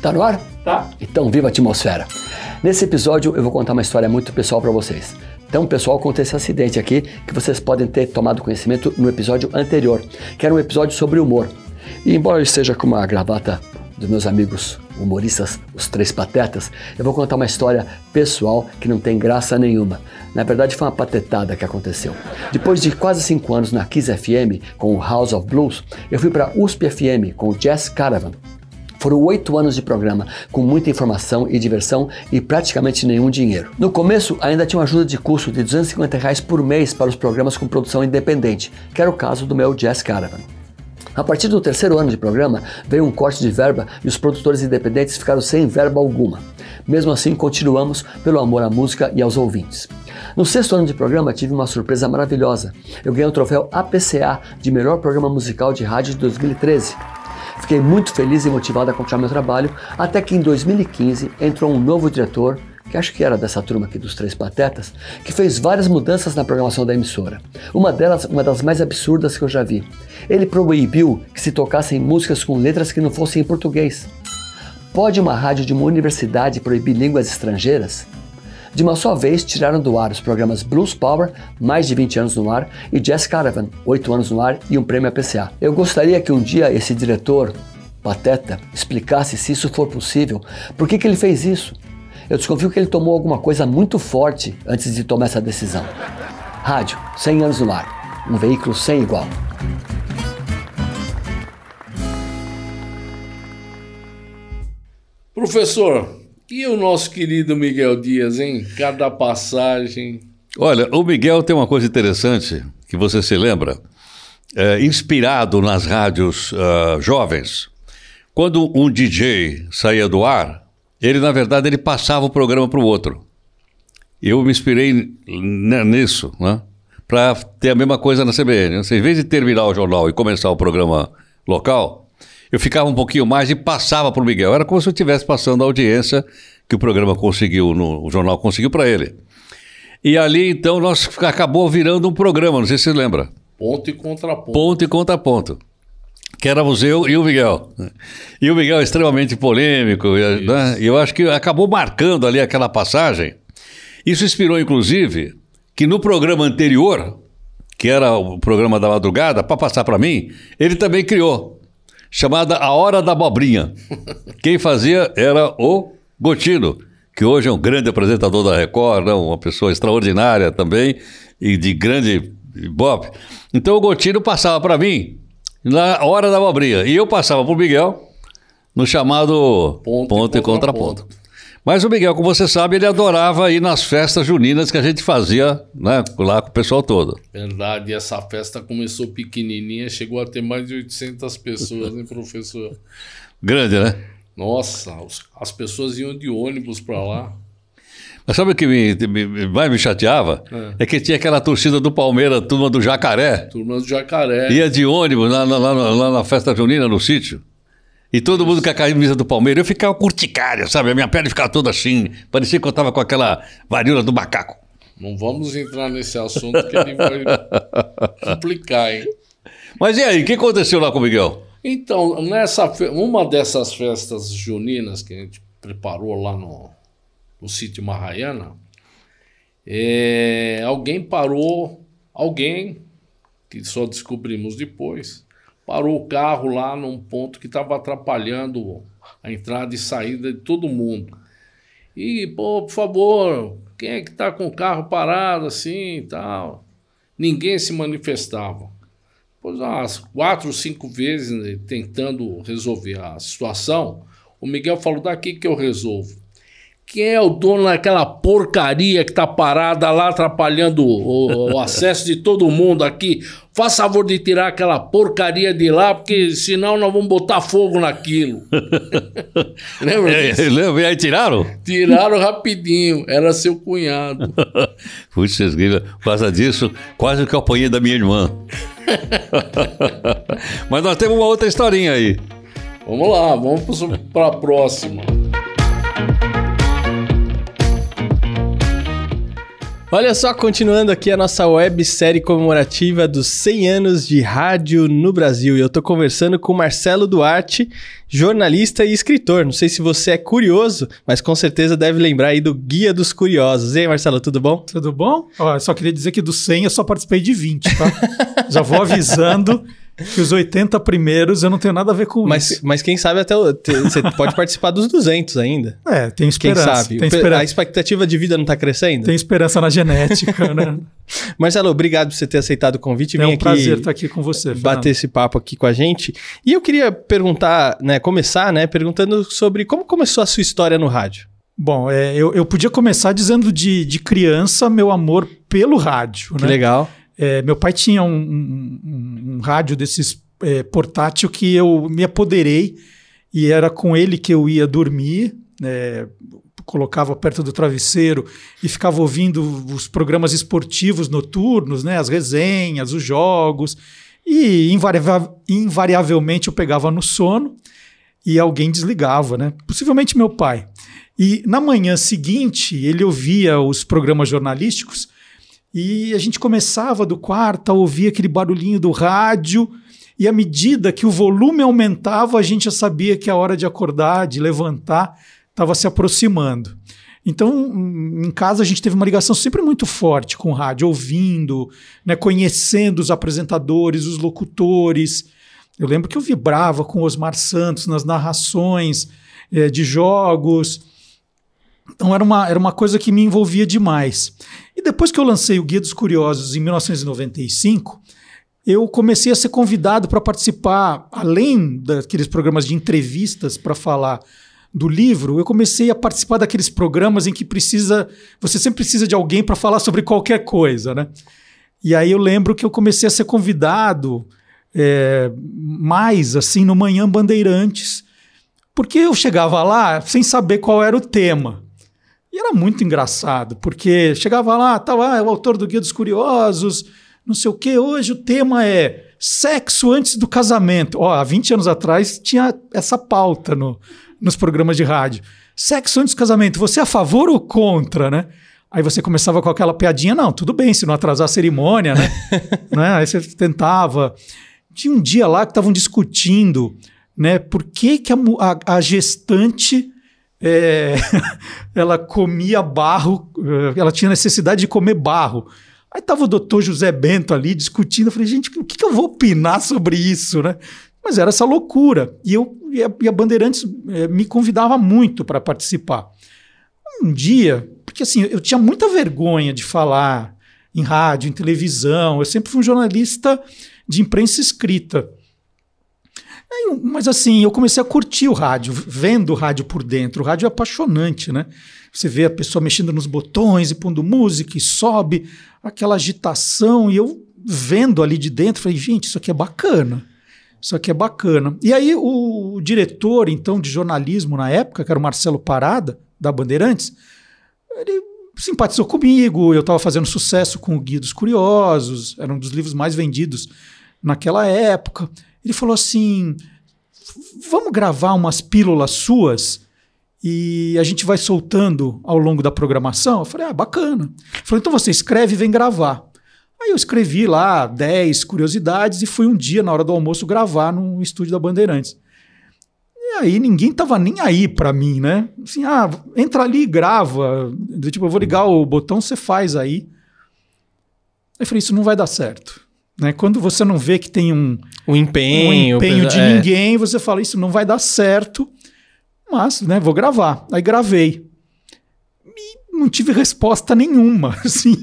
Tá no ar? Tá. Então, viva a atmosfera. Nesse episódio, eu vou contar uma história muito pessoal para vocês. Então, pessoal, contei esse acidente aqui que vocês podem ter tomado conhecimento no episódio anterior, que era um episódio sobre humor. E embora eu esteja com uma gravata dos meus amigos humoristas, os Três Patetas, eu vou contar uma história pessoal que não tem graça nenhuma. Na verdade, foi uma patetada que aconteceu. Depois de quase cinco anos na Kiss FM com o House of Blues, eu fui para USP FM com o Jazz Caravan. Foram oito anos de programa, com muita informação e diversão e praticamente nenhum dinheiro. No começo, ainda tinha uma ajuda de custo de 250 reais por mês para os programas com produção independente, que era o caso do meu Jazz Caravan. A partir do terceiro ano de programa, veio um corte de verba e os produtores independentes ficaram sem verba alguma. Mesmo assim, continuamos pelo amor à música e aos ouvintes. No sexto ano de programa, tive uma surpresa maravilhosa. Eu ganhei o troféu APCA de melhor programa musical de rádio de 2013. Fiquei muito feliz e motivado a continuar meu trabalho, até que em 2015 entrou um novo diretor, que acho que era dessa turma aqui dos Três Patetas, que fez várias mudanças na programação da emissora. Uma delas, uma das mais absurdas que eu já vi. Ele proibiu que se tocassem músicas com letras que não fossem em português. Pode uma rádio de uma universidade proibir línguas estrangeiras? De uma só vez, tiraram do ar os programas Blues Power, mais de 20 anos no ar, e Jazz Caravan, 8 anos no ar e um prêmio APCA. Eu gostaria que um dia esse diretor, Pateta, explicasse se isso for possível, por que, que ele fez isso. Eu desconfio que ele tomou alguma coisa muito forte antes de tomar essa decisão. Rádio, 100 anos no ar, um veículo sem igual. Professor, e o nosso querido Miguel Dias, hein? Cada passagem. Olha, o Miguel tem uma coisa interessante que você se lembra. É, inspirado nas rádios uh, jovens, quando um DJ saía do ar, ele na verdade ele passava o programa para o outro. Eu me inspirei nisso, né? Para ter a mesma coisa na CBN. Em vez de terminar o jornal e começar o programa local, eu ficava um pouquinho mais e passava para o Miguel. Era como se eu estivesse passando a audiência que o programa conseguiu, no, o jornal conseguiu para ele. E ali, então, nós acabou virando um programa, não sei se você lembra. Ponto e contraponto. Ponto e contraponto. Que éramos eu e o Miguel. E o Miguel é extremamente polêmico. Né? E eu acho que acabou marcando ali aquela passagem. Isso inspirou, inclusive, que no programa anterior, que era o programa da madrugada, para passar para mim, ele também criou chamada A Hora da Abobrinha. Quem fazia era o Gotino, que hoje é um grande apresentador da Record, né? uma pessoa extraordinária também e de grande bop. Então o Gotino passava para mim na Hora da Abobrinha e eu passava para o Miguel no chamado Ponto, ponto e, Contraponto. Ponto. Mas o Miguel, como você sabe, ele adorava ir nas festas juninas que a gente fazia né, lá com o pessoal todo. Verdade, essa festa começou pequenininha, chegou a ter mais de 800 pessoas, hein, professor? Grande, né? Nossa, as pessoas iam de ônibus para lá. Mas sabe o que me, me, mais me chateava? É. é. que tinha aquela torcida do Palmeiras, turma do Jacaré. Turma do Jacaré. Ia de ônibus lá, lá, lá, lá na festa junina, no sítio. E todo mundo com a camisa do Palmeiras. Eu ficava curticária, sabe? A minha pele ficava toda assim. Parecia que eu tava com aquela varíola do macaco. Não vamos entrar nesse assunto que ele vai complicar, hein? Mas e aí, o que aconteceu lá com o Miguel? Então, nessa uma dessas festas juninas que a gente preparou lá no, no sítio Marraiana, é, alguém parou, alguém, que só descobrimos depois, parou o carro lá num ponto que estava atrapalhando a entrada e saída de todo mundo. E, pô, por favor, quem é que está com o carro parado assim e tal? Ninguém se manifestava. Pois umas quatro, cinco vezes né, tentando resolver a situação, o Miguel falou: daqui que eu resolvo. Quem é o dono daquela porcaria que tá parada lá atrapalhando o, o, acesso de todo mundo aqui? Faz favor de tirar aquela porcaria de lá, porque senão nós vamos botar fogo naquilo. Lembra é, disso? Lembra? E aí tiraram? Tiraram rapidinho. Era seu cunhado. Puxa, por causa disso, quase que eu apanhei da minha irmã. Mas nós temos uma outra historinha aí. Vamos lá, vamos para a próxima. Olha só, continuando aqui a nossa websérie comemorativa dos 100 anos de rádio no Brasil. E eu tô conversando com Marcelo Duarte, jornalista e escritor. Não sei se você é curioso, mas com certeza deve lembrar aí do Guia dos Curiosos. E aí, Marcelo, tudo bom? Tudo bom? Ó, só queria dizer que do 100 eu só participei de 20, tá? Já vou avisando que os 80 primeiros eu não tenho nada a ver com mas, isso. Mas quem sabe até o, te, você pode participar dos 200 ainda. É, tem esperança. Quem sabe? Tem esperança. A expectativa de vida não está crescendo? Tem esperança na genética, né? Marcelo, obrigado por você ter aceitado o convite. É um prazer estar aqui com você, Bater Fernando. esse papo aqui com a gente. E eu queria perguntar, né, começar, né, perguntando sobre como começou a sua história no rádio. Bom, é, eu, eu podia começar dizendo de, de criança meu amor pelo rádio. Que né? legal. É, meu pai tinha um, um, um, rádio desses é, portátil que eu me apoderei e era com ele que eu ia dormir. É, colocava perto do travesseiro e ficava ouvindo os programas esportivos noturnos, né, as resenhas, os jogos, e invariavelmente eu pegava no sono e alguém desligava, né? Possivelmente meu pai. E na manhã seguinte ele ouvia os programas jornalísticos e a gente começava do quarto a ouvir aquele barulhinho do rádio. E à medida que o volume aumentava, a gente já sabia que a hora de acordar, de levantar, estava se aproximando. Então, em casa, a gente teve uma ligação sempre muito forte com o rádio, ouvindo, né, conhecendo os apresentadores, os locutores. Eu lembro que eu vibrava com Osmar Santos nas narrações é, de jogos. Então, era uma, era uma coisa que me envolvia demais. E depois que eu lancei o Guia dos Curiosos em 1995, eu comecei a ser convidado para participar, além daqueles programas de entrevistas para falar do livro, eu comecei a participar daqueles programas em que precisa, você sempre precisa de alguém para falar sobre qualquer coisa, né? E aí eu lembro que eu comecei a ser convidado é, mais assim no Manhã Bandeirantes, porque eu chegava lá sem saber qual era o tema. E era muito engraçado, porque chegava lá, estava ah, o autor do Guia dos Curiosos, não sei o que, hoje o tema é sexo antes do casamento. Ó, há 20 anos atrás tinha essa pauta no, nos programas de rádio. Sexo antes do casamento, você é a favor ou contra, né? Aí você começava com aquela piadinha, não, tudo bem, se não atrasar a cerimônia, né? né? Aí você tentava. Tinha um dia lá que estavam discutindo, né? Por que, que a, a, a gestante é, ela comia barro, ela tinha necessidade de comer barro. Aí tava o doutor José Bento ali discutindo. Eu falei, gente, o que, que eu vou opinar sobre isso, né? Mas era essa loucura. E, eu, e, a, e a Bandeirantes é, me convidava muito para participar. Um dia, porque assim, eu tinha muita vergonha de falar em rádio, em televisão. Eu sempre fui um jornalista de imprensa escrita. Mas assim, eu comecei a curtir o rádio, vendo o rádio por dentro. O rádio é apaixonante, né? Você vê a pessoa mexendo nos botões e pondo música e sobe, aquela agitação. E eu vendo ali de dentro, falei, gente, isso aqui é bacana. Isso aqui é bacana. E aí o, o diretor, então, de jornalismo na época, que era o Marcelo Parada, da Bandeirantes, ele simpatizou comigo. Eu estava fazendo sucesso com o Guia dos Curiosos, era um dos livros mais vendidos naquela época. Ele falou assim: vamos gravar umas pílulas suas e a gente vai soltando ao longo da programação. Eu falei: ah, bacana. Ele falou: então você escreve e vem gravar. Aí eu escrevi lá 10 curiosidades e fui um dia, na hora do almoço, gravar no estúdio da Bandeirantes. E aí ninguém tava nem aí para mim, né? Assim, ah, entra ali e grava. Tipo, eu vou ligar o botão, você faz aí. Aí eu falei, isso não vai dar certo. Né? Quando você não vê que tem um, um empenho, um empenho de é. ninguém, você fala, isso não vai dar certo, mas né, vou gravar. Aí gravei. E não tive resposta nenhuma. Assim,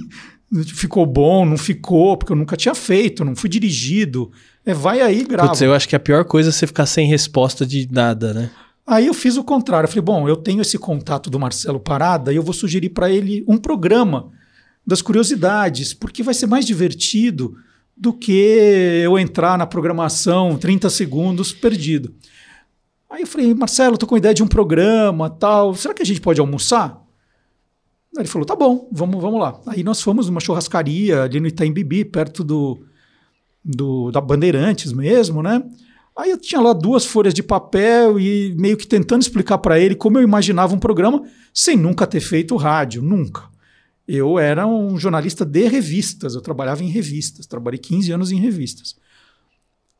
ficou bom, não ficou, porque eu nunca tinha feito, não fui dirigido. É, vai aí, grava. Putz, eu acho que a pior coisa é você ficar sem resposta de nada, né? Aí eu fiz o contrário. Eu falei, bom, eu tenho esse contato do Marcelo Parada e eu vou sugerir para ele um programa das curiosidades, porque vai ser mais divertido do que eu entrar na programação 30 segundos perdido. Aí eu falei, Marcelo, tô com ideia de um programa, tal. Será que a gente pode almoçar? Aí ele falou, tá bom, vamos, vamos lá. Aí nós fomos numa churrascaria ali no Itaim Bibi, perto do, do da Bandeirantes mesmo, né? Aí eu tinha lá duas folhas de papel e meio que tentando explicar para ele como eu imaginava um programa sem nunca ter feito rádio, nunca. Eu era um jornalista de revistas, eu trabalhava em revistas, trabalhei 15 anos em revistas.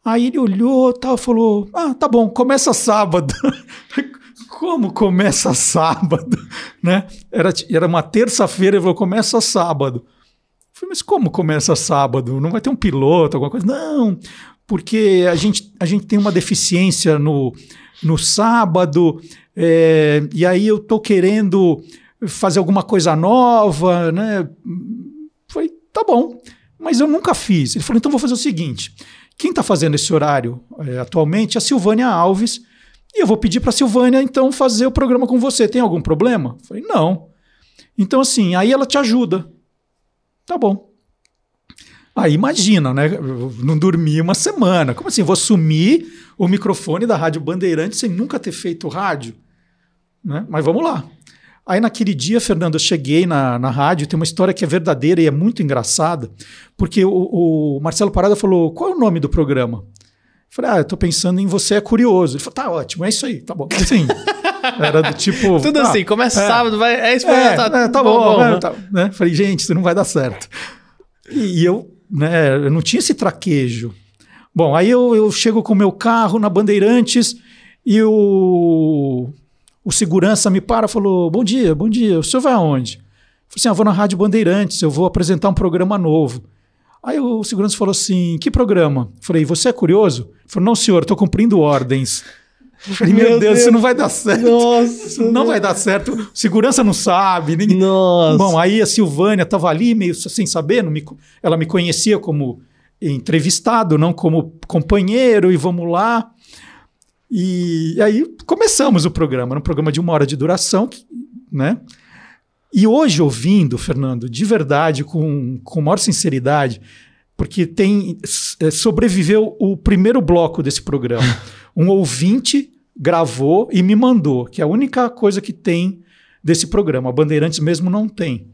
Aí ele olhou tal, falou: Ah, tá bom, começa sábado. Como começa sábado? Né? Era, era uma terça-feira, ele falou: começa sábado. Eu falei, mas como começa sábado? Não vai ter um piloto, alguma coisa? Não, porque a gente, a gente tem uma deficiência no, no sábado, é, e aí eu tô querendo fazer alguma coisa nova, né? Falei, tá bom, mas eu nunca fiz. Ele falou, então vou fazer o seguinte: quem está fazendo esse horário é, atualmente é a Silvânia Alves, e eu vou pedir para a Silvânia então fazer o programa com você. Tem algum problema? Falei, não. Então, assim, aí ela te ajuda. Tá bom. Aí imagina, né? Eu não dormi uma semana. Como assim? Vou sumir o microfone da Rádio Bandeirante sem nunca ter feito rádio? Né? Mas vamos lá. Aí naquele dia, Fernando, eu cheguei na, na rádio, tem uma história que é verdadeira e é muito engraçada, porque o, o Marcelo Parada falou: qual é o nome do programa? Eu falei, ah, eu tô pensando em Você é Curioso. Ele falou, tá ótimo, é isso aí, tá bom. Assim, era do tipo. Tudo tá, assim, começa é, sábado, vai. É isso, é, tá, é, tá bom. bom, bom tá, né? Falei, gente, isso não vai dar certo. E, e eu, né, eu não tinha esse traquejo. Bom, aí eu, eu chego com o meu carro na Bandeirantes e o o segurança me para e falou: Bom dia, bom dia, o senhor vai aonde? Eu falei assim: ah, vou na Rádio Bandeirantes, eu vou apresentar um programa novo. Aí o segurança falou assim: Que programa? Eu falei: Você é curioso? Ele falou: Não, senhor, estou cumprindo ordens. Eu falei, meu, meu Deus, Deus, isso não vai dar certo. Nossa, não vai dar certo. Segurança não sabe. Ninguém... Nossa. Bom, aí a Silvânia estava ali, meio sem saber. Me... Ela me conhecia como entrevistado, não como companheiro, e vamos lá. E, aí começamos o programa, era um programa de uma hora de duração, né? E hoje, ouvindo, Fernando, de verdade, com, com maior sinceridade, porque tem é, sobreviveu o primeiro bloco desse programa. Um ouvinte gravou e me mandou, que é a única coisa que tem desse programa. A Bandeirantes mesmo não tem.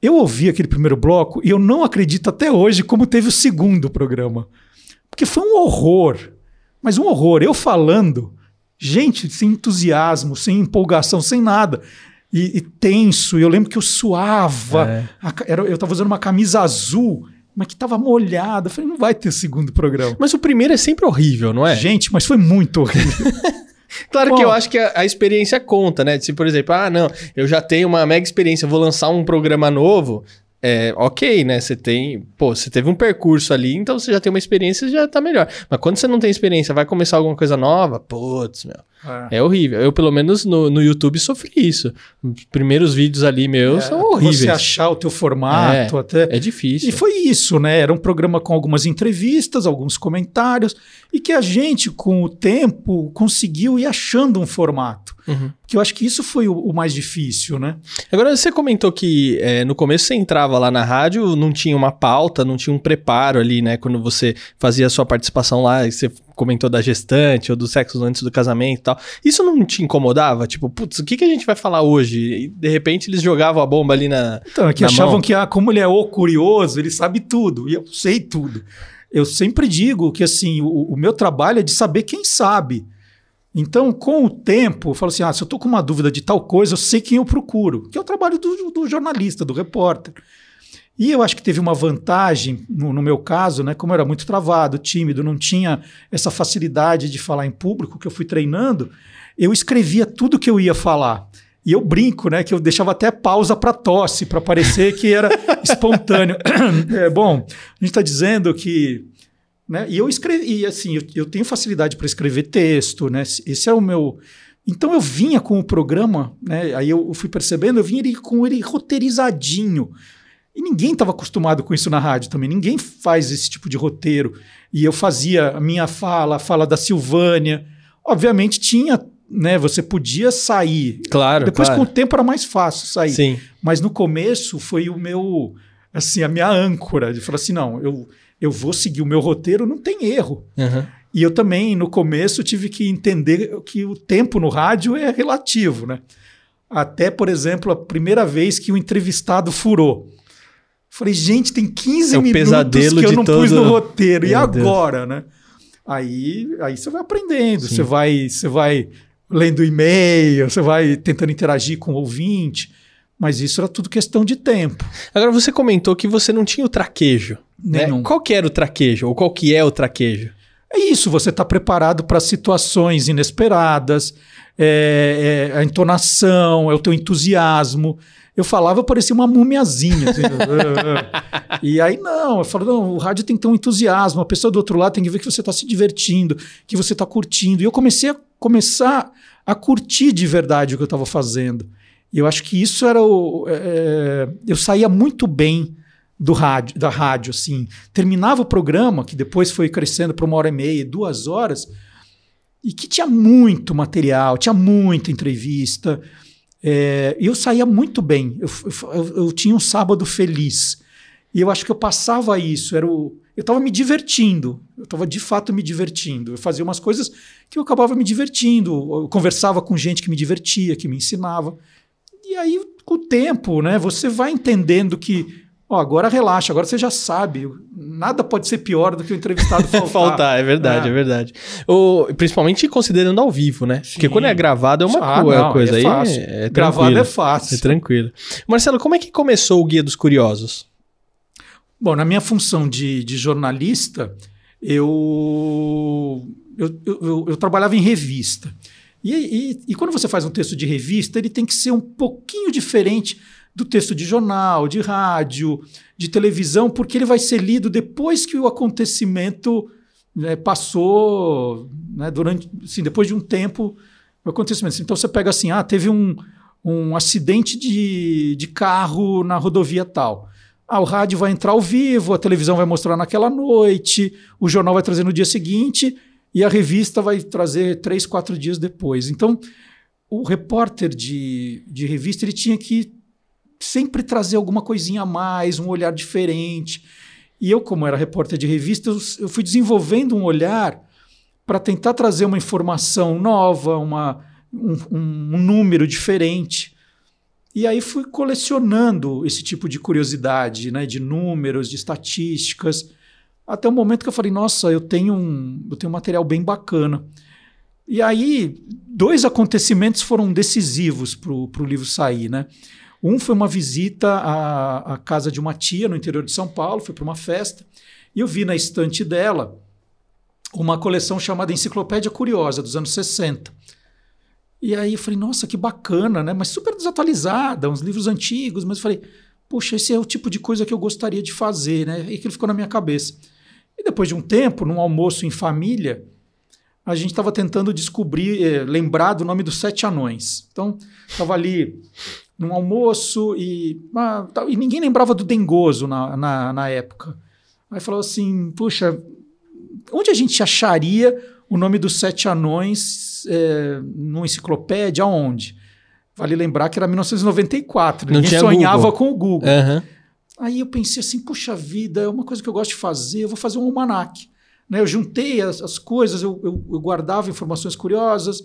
Eu ouvi aquele primeiro bloco e eu não acredito até hoje como teve o segundo programa. Porque foi um horror. Mas um horror. Eu falando, gente, sem entusiasmo, sem empolgação, sem nada. E, e tenso. E eu lembro que eu suava. É. A, era, eu estava usando uma camisa azul mas que estava molhada. Eu falei, não vai ter segundo programa. Mas o primeiro é sempre horrível, não é? Gente, mas foi muito horrível. claro Bom, que eu acho que a, a, experiência conta, né? Se, por exemplo, ah, não, eu já tenho uma mega experiência, vou lançar um programa novo é, ok, né? Você tem, pô, você teve um percurso ali, então você já tem uma experiência, já tá melhor. Mas quando você não tem experiência, vai começar alguma coisa nova, putz, meu. É. é horrível. Eu, pelo menos no, no YouTube, sofri isso. Os primeiros vídeos ali meus é, são horríveis. Você achar o teu formato é, até. É difícil. E foi isso, né? Era um programa com algumas entrevistas, alguns comentários, e que a gente, com o tempo, conseguiu ir achando um formato. Uhum. Que eu acho que isso foi o, o mais difícil, né? Agora, você comentou que é, no começo você entrava lá na rádio, não tinha uma pauta, não tinha um preparo ali, né? Quando você fazia a sua participação lá, você comentou da gestante ou do sexo antes do casamento e tal. Isso não te incomodava? Tipo, putz, o que, que a gente vai falar hoje? E de repente eles jogavam a bomba ali na. Então, é que achavam mão. que, ah, como ele é o curioso, ele sabe tudo. E eu sei tudo. Eu sempre digo que, assim, o, o meu trabalho é de saber quem sabe. Então, com o tempo, eu falo assim: ah, se eu estou com uma dúvida de tal coisa, eu sei quem eu procuro, que é o trabalho do, do jornalista, do repórter. E eu acho que teve uma vantagem, no, no, meu caso, né, como eu era muito travado, tímido, não tinha essa facilidade de falar em público que eu fui treinando, eu escrevia tudo que eu ia falar. E eu brinco, né, que eu deixava até pausa para tosse, para parecer que era espontâneo. é, bom, a gente está dizendo que. Né, e eu escrevi, assim, eu, eu tenho facilidade para escrever texto, né? Esse é o meu. Então eu vinha com o programa, né? Aí eu fui percebendo, eu vinha ele, com ele roteirizadinho. E ninguém estava acostumado com isso na rádio também, ninguém faz esse tipo de roteiro. E eu fazia a minha fala, a fala da Silvânia. Obviamente tinha, né? Você podia sair. Claro. Depois, claro. com o tempo, era mais fácil sair. Sim. Mas no começo foi o meu, assim, a minha âncora. De falar assim: não, eu, eu vou seguir o meu roteiro, não tem erro. Uhum. E eu também, no começo, tive que entender que o tempo no rádio é relativo, né? Até, por exemplo, a primeira vez que o entrevistado furou. Falei, gente, tem 15 é minutos que eu não todo... pus no roteiro. Meu e agora, Deus. né? Aí, aí você vai aprendendo, você vai, você vai lendo e-mail, você vai tentando interagir com o ouvinte. Mas isso era tudo questão de tempo. Agora você comentou que você não tinha o traquejo. Né? Nenhum. Qual que era o traquejo? Ou qual que é o traquejo? É isso, você está preparado para situações inesperadas, é, é a entonação, é o teu entusiasmo. Eu falava, eu parecia uma múmiazinha. assim. e aí, não, eu falo, não, o rádio tem que ter um entusiasmo, a pessoa do outro lado tem que ver que você está se divertindo, que você está curtindo. E eu comecei a começar a curtir de verdade o que eu estava fazendo. E eu acho que isso era o. é, eu saía muito bem do rádio, da rádio, assim. Terminava o programa, que depois foi crescendo para uma hora e meia, duas horas, e que tinha muito material, tinha muita entrevista. É, eu saía muito bem. Eu, eu, eu tinha um sábado feliz. E eu acho que eu passava isso. Era o, eu estava me divertindo. Eu estava de fato me divertindo. Eu fazia umas coisas que eu acabava me divertindo. Eu conversava com gente que me divertia, que me ensinava. E aí, com o tempo, né, você vai entendendo que Ó, agora relaxa, agora você já sabe. Nada pode ser pior do que o entrevistado faltar. Faltar, é verdade, é, É. verdade. O, principalmente considerando ao vivo, né? Porque Sim. quando é gravado é uma Ah, co- não, coisa é aí. fácil. É, é Gravado é fácil. É tranquilo. Marcelo, como é que começou o Guia dos Curiosos? Bom, na minha função de, de jornalista, eu, eu, eu, eu- eu trabalhava em revista. E, e- e quando você faz um texto de revista, ele tem que ser um pouquinho diferente do texto de jornal, de rádio, de televisão, porque ele vai ser lido depois que o acontecimento né, passou, né, durante, assim, depois de um tempo, o acontecimento. Então você pega assim, ah, teve um, um acidente de, de carro na rodovia tal. Ah, o rádio vai entrar ao vivo, a televisão vai mostrar naquela noite, o jornal vai trazer no dia seguinte e a revista vai trazer três, quatro dias depois. Então, o repórter de, de revista ele tinha que sempre trazer alguma coisinha a mais, um olhar diferente. E eu, como era repórter de revista, eu, eu fui desenvolvendo um olhar para tentar trazer uma informação nova, uma, um, um- número diferente. E aí fui colecionando esse tipo de curiosidade, né, de números, de estatísticas, até o momento que eu falei, nossa, eu tenho um, eu tenho um material bem bacana. E aí, dois acontecimentos foram decisivos para o livro sair, né? Um foi uma visita à, à casa de uma tia no interior de São Paulo, fui para uma festa, e eu vi na estante dela uma coleção chamada Enciclopédia Curiosa, dos anos 60. E aí eu falei, nossa, que bacana, né? Mas super desatualizada, uns livros antigos, mas eu falei, poxa, esse é o tipo de coisa que eu gostaria de fazer, né? E aquilo ficou na minha cabeça. E depois de um tempo, num almoço em família, a gente estava tentando descobrir, eh, lembrar do nome dos sete anões. Então, estava ali num almoço e, ah, e ninguém lembrava do Dengoso na, na, na época. Aí falou assim, puxa, onde a gente acharia o nome dos sete anões é, numa enciclopédia? Aonde? Vale lembrar que era 1994, Não ninguém sonhava Google. com o Google. Aham. Aí eu pensei assim, puxa vida, é uma coisa que eu gosto de fazer, eu vou fazer um almanac. Né? Eu juntei as, as coisas, eu, eu- eu guardava informações curiosas,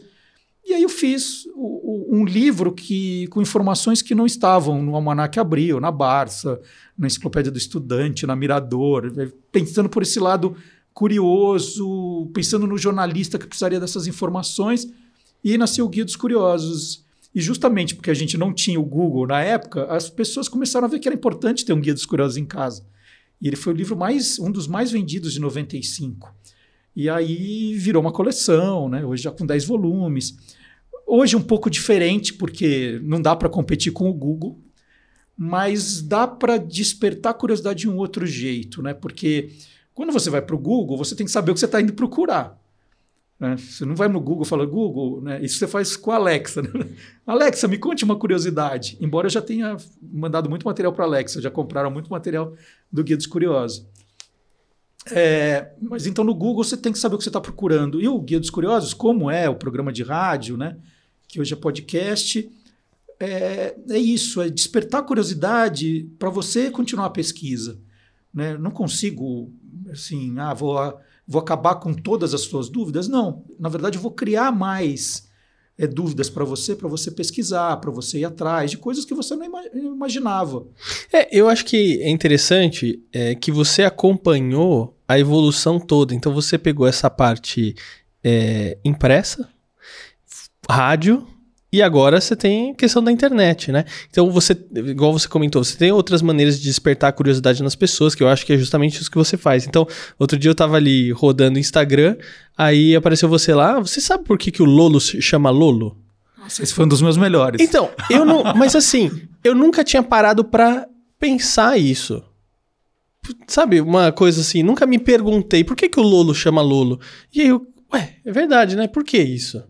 e aí eu fiz o- o- um livro que, com informações que não estavam no Almanac Abril, na Barça, na Enciclopédia do Estudante, na Mirador, eh, pensando por esse lado curioso, pensando no jornalista que precisaria dessas informações, e nasceu o Guia dos Curiosos. E justamente porque a gente não tinha o Google na época, as pessoas começaram a ver que era importante ter um Guia dos Curiosos em casa. E ele foi o livro mais, um dos mais vendidos de 95. E aí virou uma coleção, né? hoje já com 10 volumes. Hoje um pouco diferente, porque não dá para competir com o Google, mas dá para despertar curiosidade de um outro jeito, né? Porque quando você vai para o Google, você tem que saber o que você está indo procurar. Né? Você não vai no Google e fala, Google, né? isso você faz com a Alexa. né? Alexa, me conte uma curiosidade. Embora eu já tenha mandado muito material para a Alexa, já compraram muito material do Guia dos Curiosos. É, mas então no Google você tem que saber o que você está procurando. E o Guia dos Curiosos, como é o programa de rádio, né? que hoje é podcast, é, é isso, é despertar curiosidade para você continuar a pesquisa. Né? Não consigo, assim, ah, vou, vou acabar com todas as suas dúvidas. Não, na verdade eu vou criar mais é, dúvidas para você, para você pesquisar, para você ir atrás de coisas que você não ima- imaginava. É, eu acho que é interessante é, que você acompanhou a evolução toda. Então você pegou essa parte é, impressa, rádio E agora você tem questão da internet, né? Então você, igual você comentou, você tem outras maneiras de despertar a curiosidade nas pessoas, que eu acho que é justamente isso que você faz. Então, outro dia eu tava ali rodando Instagram, aí apareceu você lá, "Ah, você sabe por que, que o Lolo se chama Lolo? Nossa, esse foi um dos meus melhores. Então, eu não. Mas assim, eu nunca tinha parado pra pensar isso. Sabe, uma coisa assim, nunca me perguntei por que, que o Lolo chama Lolo. E aí eu, ué, é verdade, né? Por que isso?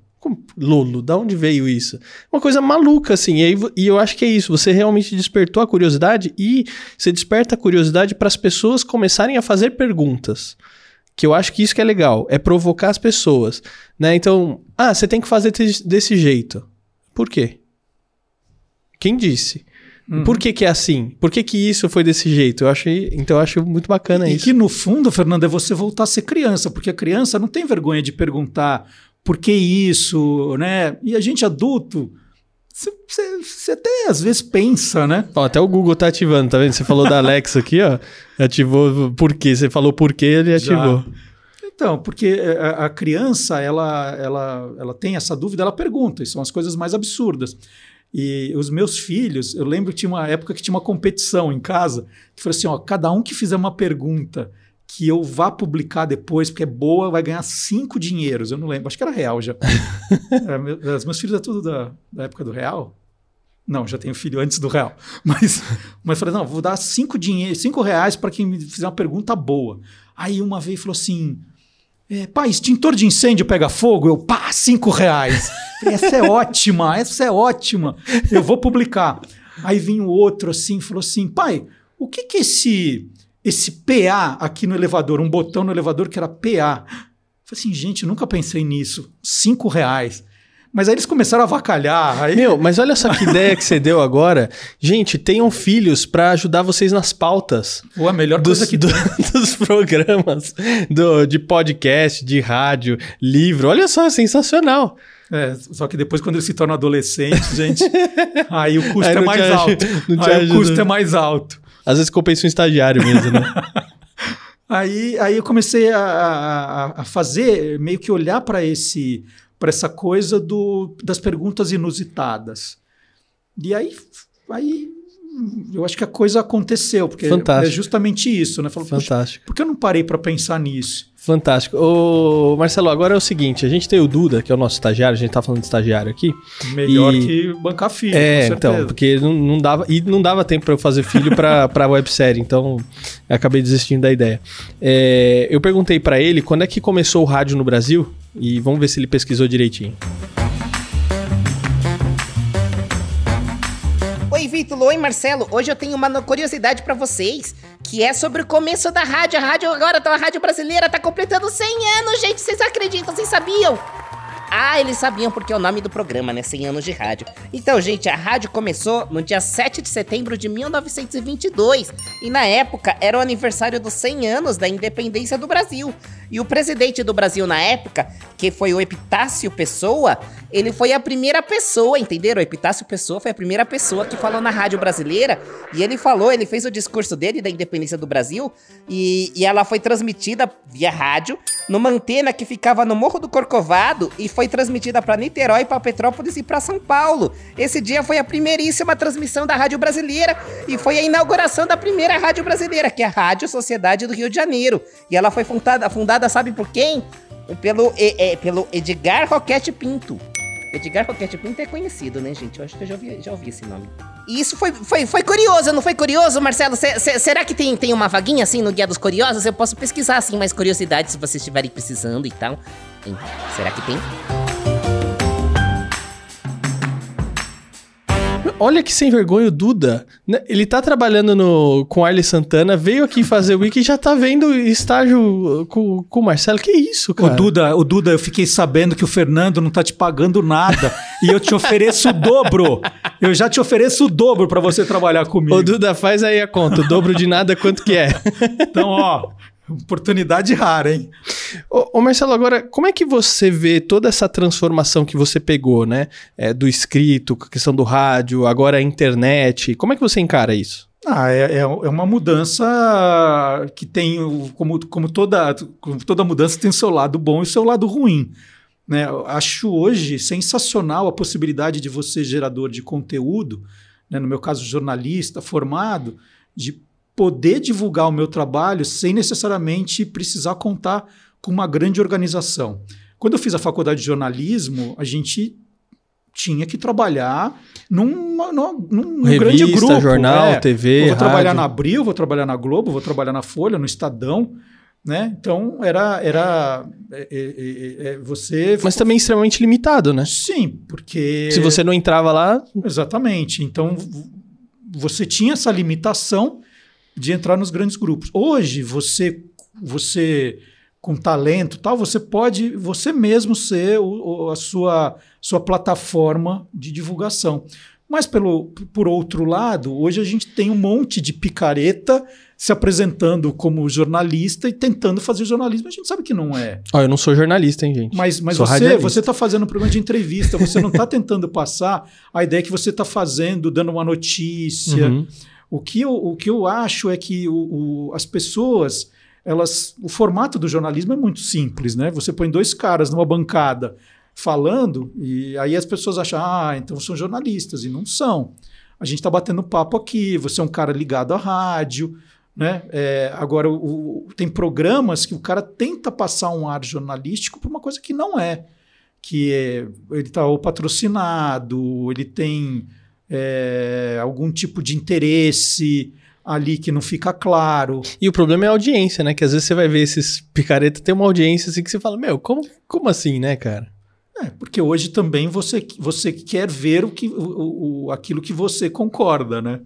Lolo, da onde veio isso? Uma coisa maluca, assim. E, aí e eu acho que é isso. Você realmente despertou a curiosidade e você desperta a curiosidade para as pessoas começarem a fazer perguntas. Que eu acho que isso que é legal, é provocar as pessoas, né? Então, ah, você tem que fazer desse jeito. Por quê? Quem disse? Por que, que é assim? Por que, que isso foi desse jeito? Eu achei, então eu acho muito bacana E isso. que no fundo, Fernando, é você voltar a ser criança, porque a criança não tem vergonha de perguntar por que isso, né? E a gente adulto, você- até às vezes pensa, né? Ó, até o Google tá ativando, tá vendo? Você falou da Alexa aqui, ó. Ativou por quê? Você falou por quê, ele Já. ativou. Então, porque a, a criança, ela, ela, ela tem essa dúvida, ela pergunta, e são as coisas mais absurdas. E os meus filhos, eu lembro que tinha uma época que tinha uma competição em casa, que falou assim: ó, cada um que fizer uma pergunta que eu vá publicar depois, porque é boa, vai ganhar cinco dinheiros. Eu não lembro, acho que era real já. É, meu- os meus filhos é tudo da, da época do real. Não, já tenho filho antes do real. Mas, mas falei, não, vou dar cinco, dinheiro, cinco reais para quem me fizer uma pergunta boa. Aí uma vez falou assim: é, pai, extintor de incêndio pega fogo? Eu, pá, cinco reais. Essa é ótima, essa é ótima. Eu vou publicar. Aí vinha o outro assim, falou assim, pai, o que que esse, esse PA aqui no elevador, um botão no elevador que era PA? Eu falei assim, gente, nunca pensei nisso. Cinco reais. Mas aí eles começaram a avacalhar. Aí, Meu, mas olha só que ideia que você deu agora. Gente, tenham filhos pra ajudar vocês nas pautas. Pô, a melhor Dos, coisa que do- dos programas, do, de podcast, de rádio, livro. Olha só, é sensacional. É, só que depois, quando eles se tornam adolescentes, gente, aí o custo Aí é mais te alto. Aí o custo é mais alto. Às vezes compensa um estagiário mesmo, né? Aí, aí eu comecei a, a- a fazer, meio que olhar para esse para essa coisa do, das perguntas inusitadas. E aí, aí eu acho que a coisa aconteceu, porque Fantástico. é justamente isso, né? "Poxa, Fantástico. por que eu não parei para pensar nisso? Fantástico. Ô, Marcelo, agora é o seguinte: a gente tem o Duda, que é o nosso estagiário, a gente tá falando de estagiário aqui. Melhor E- que bancar filho, É, com então, porque não, não dava. E não dava tempo pra eu fazer filho pra, pra websérie, então acabei desistindo da ideia. É, eu perguntei pra ele quando é que começou o rádio no Brasil, e vamos ver se ele pesquisou direitinho. Oi, Marcelo. Hoje eu tenho uma curiosidade pra vocês, que é sobre o começo da rádio. A rádio agora, tá- a rádio brasileira tá completando 100 anos, gente. Vocês acreditam? Vocês sabiam? Ah, eles sabiam porque é o nome do programa, né? 100 anos de rádio. Então, gente, a rádio começou no dia 7 de setembro de 1922. E na época era o aniversário dos 100 anos da independência do Brasil. E o presidente do Brasil na época, que foi o Epitácio Pessoa, ele foi a primeira pessoa, entenderam? O Epitácio Pessoa foi a primeira pessoa que falou na rádio brasileira. E ele falou, ele fez o discurso dele da independência do Brasil. E, e ela foi transmitida via rádio numa antena que ficava no Morro do Corcovado e foi transmitida para Niterói, para Petrópolis e para São Paulo. Esse dia foi a primeiríssima transmissão da rádio brasileira e foi a inauguração da primeira rádio brasileira, que é a Rádio Sociedade do Rio de Janeiro. E ela foi fundada, fundada sabe por quem? Pelo, é, é, pelo Edgar Roquete Pinto. Edgar Roquete Pinto é conhecido, né, gente? Eu acho que eu já ouvi, já ouvi esse nome. E isso foi, foi, foi curioso, não foi curioso, Marcelo? Cê- será que tem, tem uma vaguinha assim no Guia dos Curiosos? Eu posso pesquisar assim mais curiosidades se vocês estiverem precisando e tal. Hein, Será que tem? Olha que sem vergonha o Duda. né? Ele tá trabalhando no, com Arley Santana, veio aqui fazer o wiki e já tá vendo estágio com, com o Marcelo. Que isso, O cara? Duda, o Duda, eu fiquei sabendo que o Fernando não tá te pagando nada e eu te ofereço o dobro. Eu já te ofereço o dobro para você trabalhar comigo. Ô, Duda, faz aí a conta. O dobro de nada, quanto que é? Então, ó, oportunidade rara, hein? Ô, ô, Marcelo, agora, como é que você vê toda essa transformação que você pegou, né? É, do escrito, questão do rádio, agora a internet. Como é que você encara isso? Ah, é, é, é uma mudança que tem, como, como, toda, como toda mudança, tem o seu lado bom e o seu lado ruim. Né? Eu acho hoje sensacional a possibilidade de você, gerador de conteúdo, né? no meu caso, jornalista formado, de poder divulgar o meu trabalho sem necessariamente precisar contar com uma grande organização. Quando eu fiz a faculdade de jornalismo, a gente tinha que trabalhar numa, numa, num Revista, grande grupo. jornal, é. TV, Eu vou trabalhar rádio. na Abril, vou trabalhar na Globo, vou trabalhar na Folha, no Estadão. Né? Então era, era é, é, é, é, você. Mas também extremamente limitado, né? Sim, porque. Se você não entrava lá, Exatamente. Então você tinha essa limitação de entrar nos grandes grupos. Hoje você você com talento e tal, você pode você mesmo ser o- o- a sua sua plataforma de divulgação. Mas pelo por outro lado, hoje a gente tem um monte de picareta se apresentando como jornalista e tentando fazer jornalismo. A gente sabe que não é. ó, eu não sou jornalista, hein, gente. Mas, mas Sou você você está fazendo um programa de entrevista, você não está tentando passar a ideia que você está fazendo, dando uma notícia. Uhum. O, que eu, o que eu acho é que o, o- as pessoas, elas, o formato do jornalismo é muito simples, né? Você põe dois caras numa bancada falando e aí as pessoas acham, ah, então são jornalistas e não são. A gente está batendo papo aqui. Você é um cara ligado à rádio. Né? É, agora, o- o- tem programas que o cara tenta passar um ar jornalístico para uma coisa que não é. Que é, ele está patrocinado, ele tem é, algum tipo de interesse ali que não fica claro. E o problema é a audiência, né? Que às vezes você vai ver esses picareta, tem uma audiência assim que você fala, meu, como, como assim, né, cara? É, porque hoje também você, você quer ver o que, o, o- aquilo que você concorda, né?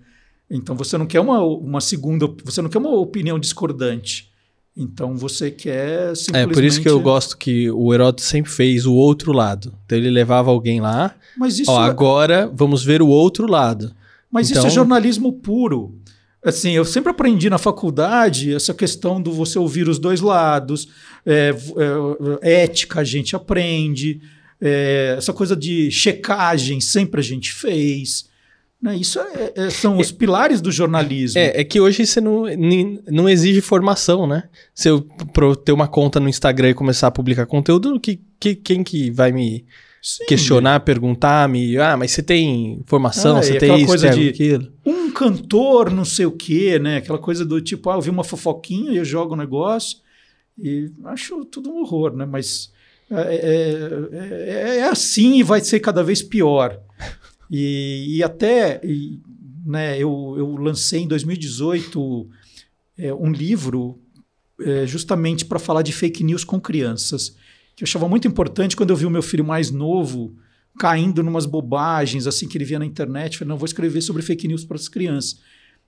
Então você não quer uma, uma segunda, você não quer uma opinião discordante. Então você quer simplesmente... É, por isso que eu gosto que o Heródoto sempre fez o outro lado. Então ele levava alguém lá, Mas isso, ó, é- agora vamos ver o outro lado. mas isso então- é jornalismo puro. Assim, eu sempre aprendi na faculdade essa questão do você ouvir os dois lados, é, v- é, ética a gente aprende, é, essa coisa de checagem sempre a gente fez. Né? Isso é- é- são os pilares do jornalismo. É, é que hoje você não, não exige formação, né? Se eu eu ter uma conta no Instagram e começar a publicar conteúdo, que, que- quem que vai me Sim. questionar, perguntar, me. Ah, mas você tem formação, Ah, você tem isso, coisa de- aquilo. um cantor, não sei o quê, né? Aquela coisa do tipo, ah, eu vi uma fofoquinha e eu jogo o negócio. E acho tudo um horror, né? Mas é, é- é- é assim e vai ser cada vez pior. E, e até e, né, eu, eu lancei em 2018 é, um livro é, justamente para falar de fake news com crianças, que eu achava muito importante quando eu vi o meu filho mais novo caindo numas bobagens assim que ele via na internet, eu falei, não, vou escrever sobre fake news para as crianças.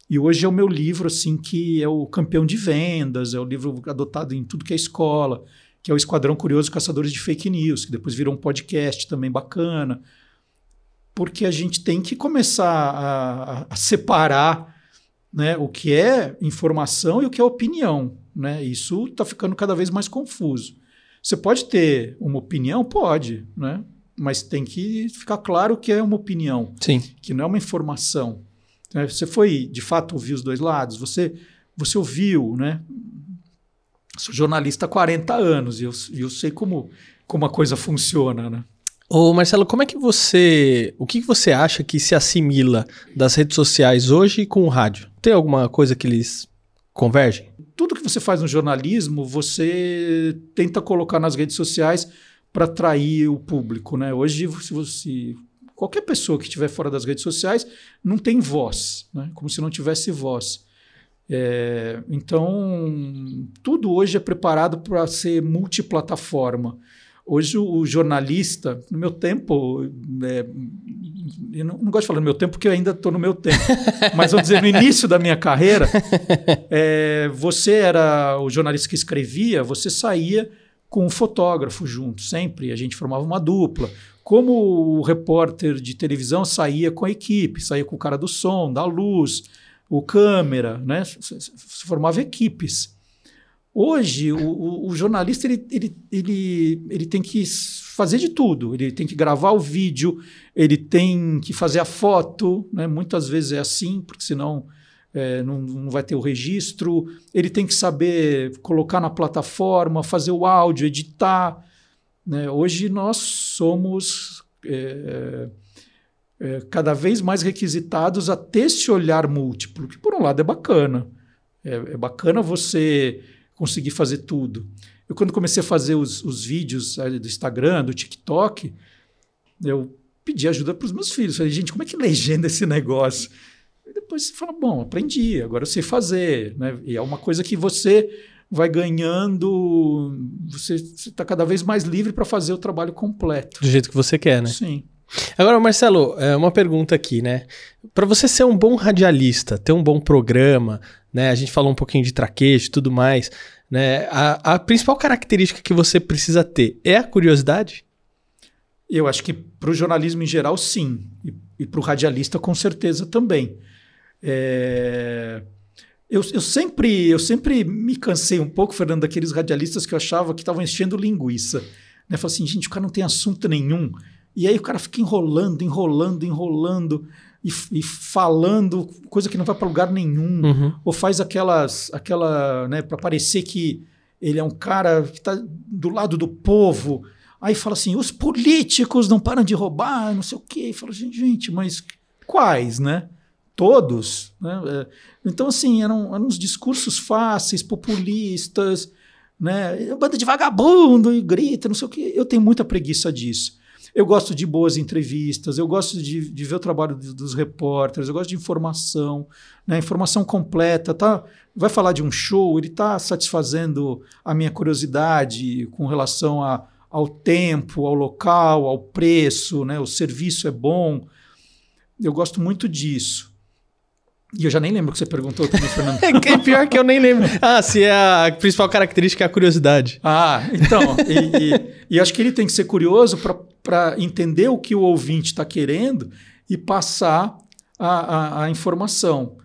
E hoje é o meu livro assim que é o campeão de vendas, é o livro adotado em tudo que é escola, que é o Esquadrão Curioso Caçadores de Fake News, que depois virou um podcast também bacana. Porque a gente tem que começar a, a separar né, o que é informação e o que é opinião. Né? Isso está ficando cada vez mais confuso. Você pode ter uma opinião? Pode, né? mas tem que ficar claro que é uma opinião, Sim. que não é uma informação. né? Você foi, de fato, ouvir os dois lados? Você, você ouviu, né? Sou jornalista há 40 anos e eu, eu sei como, como a coisa funciona, né? Ô Marcelo, como é que você. O que você acha que se assimila das redes sociais hoje com o rádio? Tem alguma coisa que eles convergem? tudo que você faz no jornalismo, você tenta colocar nas redes sociais para atrair o público, né? Hoje, se você qualquer pessoa que estiver fora das redes sociais não tem voz, né? Como se não tivesse voz. É, então, tudo hoje é preparado para ser multiplataforma. Hoje, o jornalista, no meu tempo, é, eu não, não gosto de falar no meu tempo porque eu ainda estou no meu tempo, mas vou dizer, no início da minha carreira, é, você era o jornalista que escrevia, você saía com o fotógrafo junto, sempre. A gente formava uma dupla. Como o repórter de televisão saía com a equipe, saía com o cara do som, da luz, o câmera, né? Se formava equipes. Hoje, o, o, o jornalista ele, ele, ele, ele tem que fazer de tudo. Ele tem que gravar o vídeo, ele tem que fazer a foto. Né? Muitas vezes é assim, porque senão é, não, não vai ter o registro. Ele tem que saber colocar na plataforma, fazer o áudio, editar. Né? Hoje nós somos é, é, cada vez mais requisitados a ter esse olhar múltiplo, que por um lado é bacana. É, é bacana você conseguir fazer tudo. Eu, quando comecei a fazer os, os vídeos do Instagram, do TikTok, eu pedi ajuda para os meus filhos. Falei, gente, como é que legenda esse negócio? E depois você fala, bom, aprendi, agora eu sei fazer. Né? E é uma coisa que você vai ganhando, você está cada vez mais livre para fazer o trabalho completo. Do jeito que você quer, né? Sim. Agora, Marcelo, é uma pergunta aqui, né? Para você ser um bom radialista, ter um bom programa, né? A gente falou um pouquinho de traquejo e tudo mais, né? A, a principal característica que você precisa ter é a curiosidade? Eu acho que para o jornalismo em geral, sim. E, e para o radialista, com certeza também. É... Eu, eu, sempre, eu sempre me cansei um pouco, Fernando, daqueles radialistas que eu achava que estavam enchendo linguiça. Né? Falei assim, gente, o cara não tem assunto nenhum. E aí o cara fica enrolando, enrolando, enrolando e, e falando coisa que não vai para lugar nenhum. Uhum. Ou faz aquelas, aquela, né, para parecer que ele é um cara que está do lado do povo. Aí fala assim, os políticos não param de roubar, não sei o quê. E fala, gente, gente, mas quais, né? Todos. Né? É, então, assim, eram, eram uns discursos fáceis, populistas, né? Banda de vagabundo e grita, não sei o quê. Eu tenho muita preguiça disso. Eu gosto de boas entrevistas, eu gosto de, de ver o trabalho dos, dos repórteres, eu gosto de informação, né? informação completa. Tá? Vai falar de um show, ele está satisfazendo a minha curiosidade com relação a, ao tempo, ao local, ao preço, né? o serviço é bom. Eu gosto muito disso. E eu já nem lembro o que você perguntou também, Fernando. é pior que eu nem lembro. Ah, se é a principal característica é a curiosidade. Ah, então. e, e, e acho que ele tem que ser curioso para entender o que o ouvinte está querendo e passar a, a, a informação.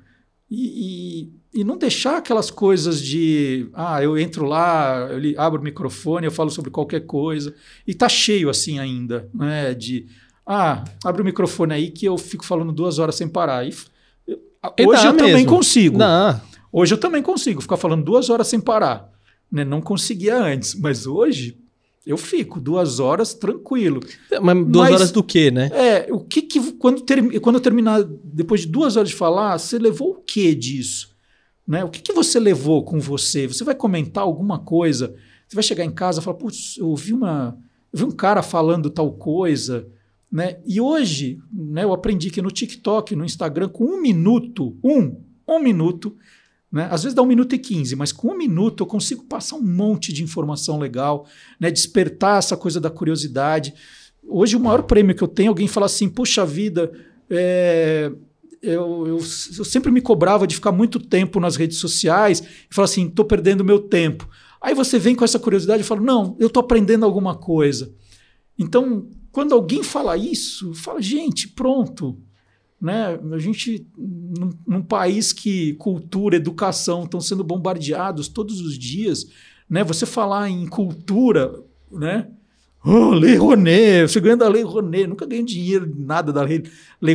E, e, e, não deixar aquelas coisas de. Ah, eu entro lá, eu abro o microfone, eu falo sobre qualquer coisa. E tá cheio assim ainda, né? De. Ah, abre o microfone aí que eu fico falando duas horas sem parar. E Hoje eu mesmo. também consigo. Não. Hoje eu também consigo ficar falando duas horas sem parar. Né? Não conseguia antes, mas hoje eu fico duas horas tranquilo. Mas duas mas, horas do quê, né? É, o que que quando, ter, quando eu terminar, depois de duas horas de falar, você levou o que disso? Né? O que, que você levou com você? Você vai comentar alguma coisa? Você vai chegar em casa e falar, putz, eu ouvi uma. Eu vi um cara falando tal coisa. Né? E hoje, né, eu aprendi que no TikTok, no Instagram, com um minuto, um, um minuto, né? Às vezes dá um minuto e quinze, mas com um minuto eu consigo passar um monte de informação legal, né? despertar essa coisa da curiosidade. Hoje o maior prêmio que eu tenho, alguém fala assim, puxa vida, é, eu, eu, eu, sempre me cobrava de ficar muito tempo nas redes sociais e falar assim, estou perdendo meu tempo. Aí você vem com essa curiosidade e fala, não, eu estou aprendendo alguma coisa. Então, quando alguém fala isso, fala, gente, pronto. Né? A gente, num, num país que cultura, educação estão sendo bombardeados todos os dias, né? você falar em cultura, né? Oh, Lei Rouanet, você ganha da Lei Rouanet. Nunca ganhei dinheiro, nada da Lei, Lei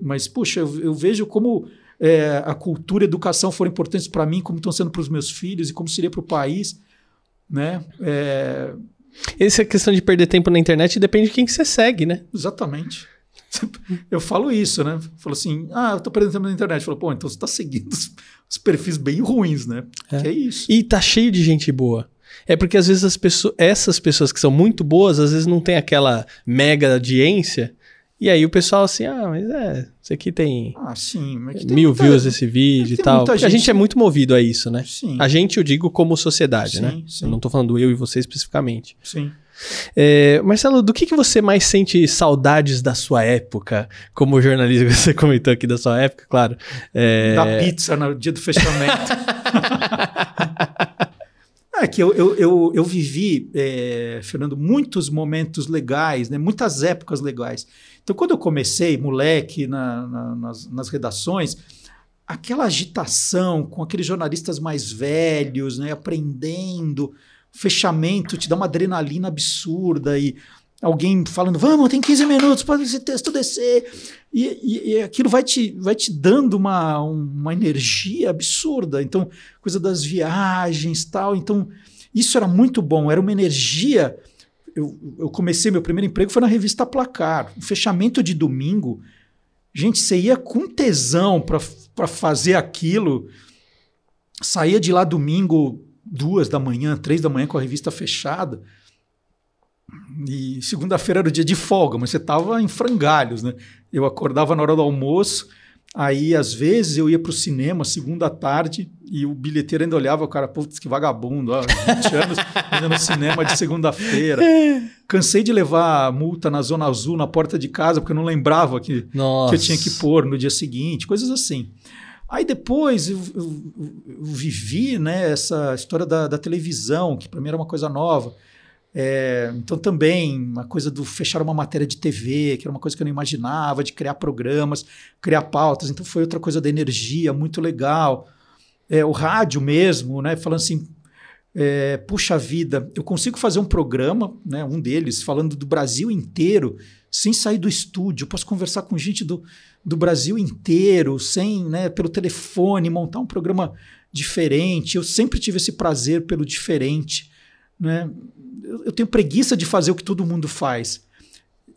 mas, puxa, eu, eu vejo como é, a cultura e a educação foram importantes para mim, como estão sendo para os meus filhos e como seria para o país. Né? É, essa questão de perder tempo na internet depende de quem que você segue, né? Exatamente. Eu falo isso, né? Falo assim, ah, eu tô perdendo tempo na internet. Falo, pô, então você tá seguindo os, perfis bem ruins, né? É. Que é isso. E tá cheio de gente boa. É porque às vezes as pessoas, essas pessoas que são muito boas, às vezes não tem aquela mega audiência e aí o pessoal assim, ah, mas é, isso aqui tem, ah, sim, mil muita, views esse vídeo e tal. Gente... A gente é muito movido a isso, né? Sim. A gente, eu digo como sociedade, sim, né? Sim. Eu não tô falando eu e você especificamente. Sim. É, Marcelo, do que, que você mais sente saudades da sua época? Como jornalista, você comentou aqui da sua época, claro. É... Da pizza no dia do fechamento. É que eu, eu, eu, eu vivi, é, Fernando, muitos momentos legais, né? muitas épocas legais. Então, quando eu comecei, moleque, na, na, nas, nas redações, aquela agitação com aqueles jornalistas mais velhos, né, aprendendo, fechamento te dá uma adrenalina absurda e alguém falando, vamos, tem 15 minutos para esse texto descer. E, e, e, aquilo vai te, vai te dando uma, uma energia absurda. Então, coisa das viagens tal. Então, isso era muito bom, era uma energia eu, eu comecei, meu primeiro emprego foi na revista Placar. O fechamento de domingo, gente, você ia com tesão para fazer aquilo. Saía de lá domingo, duas da manhã, três da manhã, com a revista fechada. E segunda-feira era o dia de folga, mas você estava em frangalhos, né? Eu acordava na hora do almoço, aí às vezes eu ia para o cinema segunda tarde e o bilheteiro ainda olhava o cara, putz, que vagabundo, ó, 20 anos indo no cinema de segunda-feira. Cansei de levar multa na Zona Azul, na porta de casa, porque eu não lembrava que, que eu tinha que pôr no dia seguinte, coisas assim. Aí depois eu, eu, eu vivi né, essa história da, da televisão, que para mim era uma coisa nova. É, então também a coisa do fechar uma matéria de TV, que era uma coisa que eu não imaginava, de criar programas, criar pautas. Então foi outra coisa da energia, muito legal. É, o rádio mesmo, né? Falando assim, é, puxa vida, eu consigo fazer um programa, né, um deles, falando do Brasil inteiro, sem sair do estúdio. Posso conversar com gente do, do Brasil inteiro, sem, né, pelo telefone, montar um programa diferente. Eu sempre tive esse prazer pelo diferente. Né? eu, eu tenho preguiça de fazer o que todo mundo faz.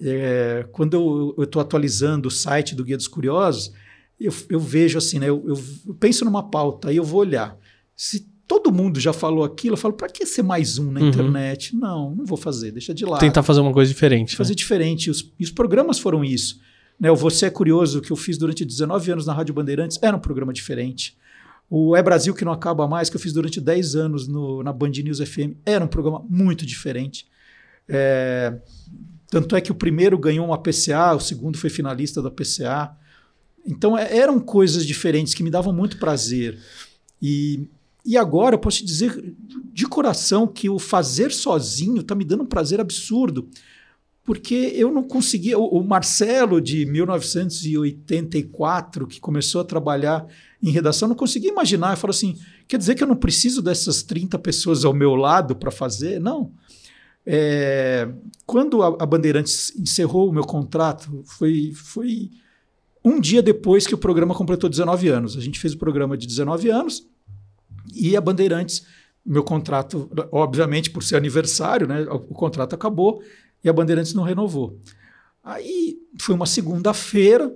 É, quando eu estou atualizando o site do Guia dos Curiosos, eu, eu vejo assim, né, eu, eu, penso numa pauta, aí eu vou olhar. Se todo mundo já falou aquilo, eu falo, para que ser mais um na uhum. internet? Não, não vou fazer, deixa de lado. Tentar fazer uma coisa diferente. Fazer né? diferente. Os, e os programas foram isso. Né, o Você é Curioso, que eu fiz durante 19 anos na Rádio Bandeirantes, era um programa diferente. O É Brasil que não acaba mais, que eu fiz durante 10 anos no, na Band News FM, era um programa muito diferente. É, tanto é que o primeiro ganhou uma PCA, o segundo foi finalista da PCA. Então é, eram coisas diferentes que me davam muito prazer. E, e agora eu posso te dizer de coração que o fazer sozinho está me dando um prazer absurdo. Porque eu não conseguia. O, Marcelo, de 1984, que começou a trabalhar em redação, não conseguia imaginar. Eu falo assim: quer dizer que eu não preciso dessas 30 pessoas ao meu lado para fazer? Não. É, quando a, a, Bandeirantes encerrou o meu contrato, foi, foi um dia depois que o programa completou 19 anos. A gente fez o programa de 19 anos e a Bandeirantes, meu contrato, obviamente por ser aniversário, né, o contrato acabou e a Bandeirantes não renovou. Aí foi uma segunda-feira,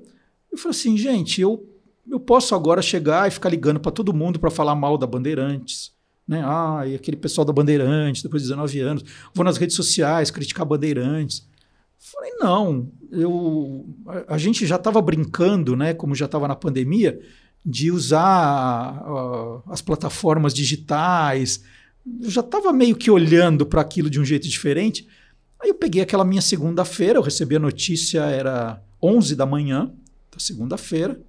eu falei assim, gente, eu eu posso agora chegar e ficar ligando para todo mundo para falar mal da Bandeirantes. Né? Ah, e aquele pessoal da Bandeirantes, depois de 19 anos, vou nas redes sociais criticar Bandeirantes. Falei, não, eu, a, a gente já estava brincando, né, como já estava na pandemia, de usar uh, as plataformas digitais. Eu já estava meio que olhando para aquilo de um jeito diferente. Aí eu peguei aquela minha segunda-feira, eu recebi a notícia, era 11 da manhã da segunda-feira.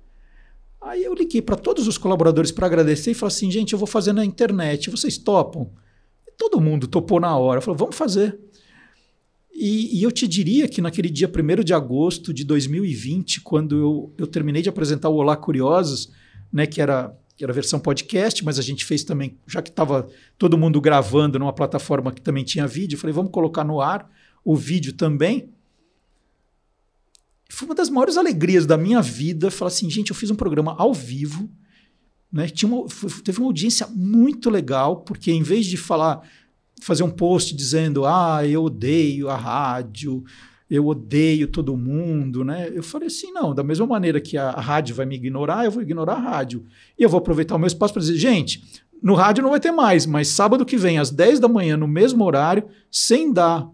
Aí eu liguei para todos os colaboradores para agradecer e falei assim: gente, eu vou fazer na internet, vocês topam? E todo mundo topou na hora. Falou: vamos fazer. E, e, eu te diria que naquele dia 1 de agosto de 2020, quando eu, eu terminei de apresentar o Olá Curiosos, né, que era, que era a versão podcast, mas a gente fez também, já que estava todo mundo gravando numa plataforma que também tinha vídeo, falei: vamos colocar no ar o vídeo também. Foi uma das maiores alegrias da minha vida falar assim, gente, eu fiz um programa ao vivo, né? Tinha uma, teve uma audiência muito legal, porque em vez de falar, fazer um post dizendo, ah, eu odeio a rádio, eu odeio todo mundo, né? Eu falei assim, não, da mesma maneira que a, rádio vai me ignorar, eu vou ignorar a rádio. E eu vou aproveitar o meu espaço para dizer, gente, no rádio não vai ter mais, mas sábado que vem, às 10 da manhã, no mesmo horário, sem dar